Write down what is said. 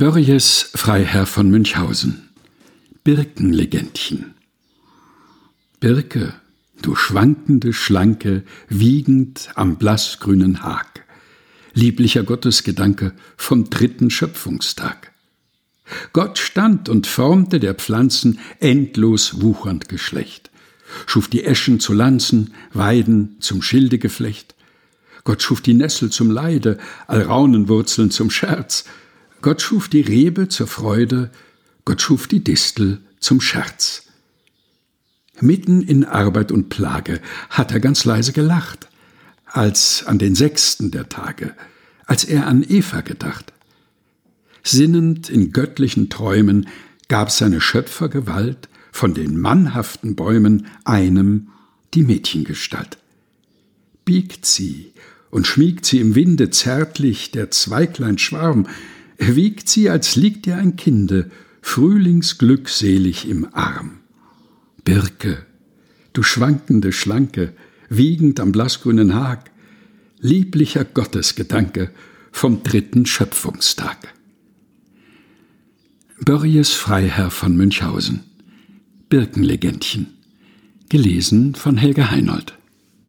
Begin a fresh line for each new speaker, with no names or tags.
Börries Freiherr von Münchhausen. Birkenlegendchen Birke, du schwankende Schlanke, wiegend am blassgrünen Hag, lieblicher Gottesgedanke vom dritten Schöpfungstag. Gott stand und formte der Pflanzen endlos wuchernd Geschlecht, schuf die Eschen zu Lanzen, Weiden zum Schildegeflecht. Gott schuf die Nessel zum Leide, Alraunenwurzeln zum Scherz, Gott schuf die Rebe zur Freude, Gott schuf die Distel zum Scherz. Mitten in Arbeit und Plage hat er ganz leise gelacht, als an den sechsten der Tage, als er an Eva gedacht. Sinnend in göttlichen Träumen gab seine Schöpfergewalt von den mannhaften Bäumen einem die Mädchengestalt. Biegt sie und schmiegt sie im Winde zärtlich der Zweiglein Schwarm, wiegt sie, als liegt ihr ein Kinde, frühlingsglückselig im Arm. Birke, du schwankende Schlanke, wiegend am blassgrünen Hag, lieblicher Gottesgedanke vom dritten Schöpfungstag. Börries Freiherr von Münchhausen Birkenlegendchen Gelesen von Helga Heinold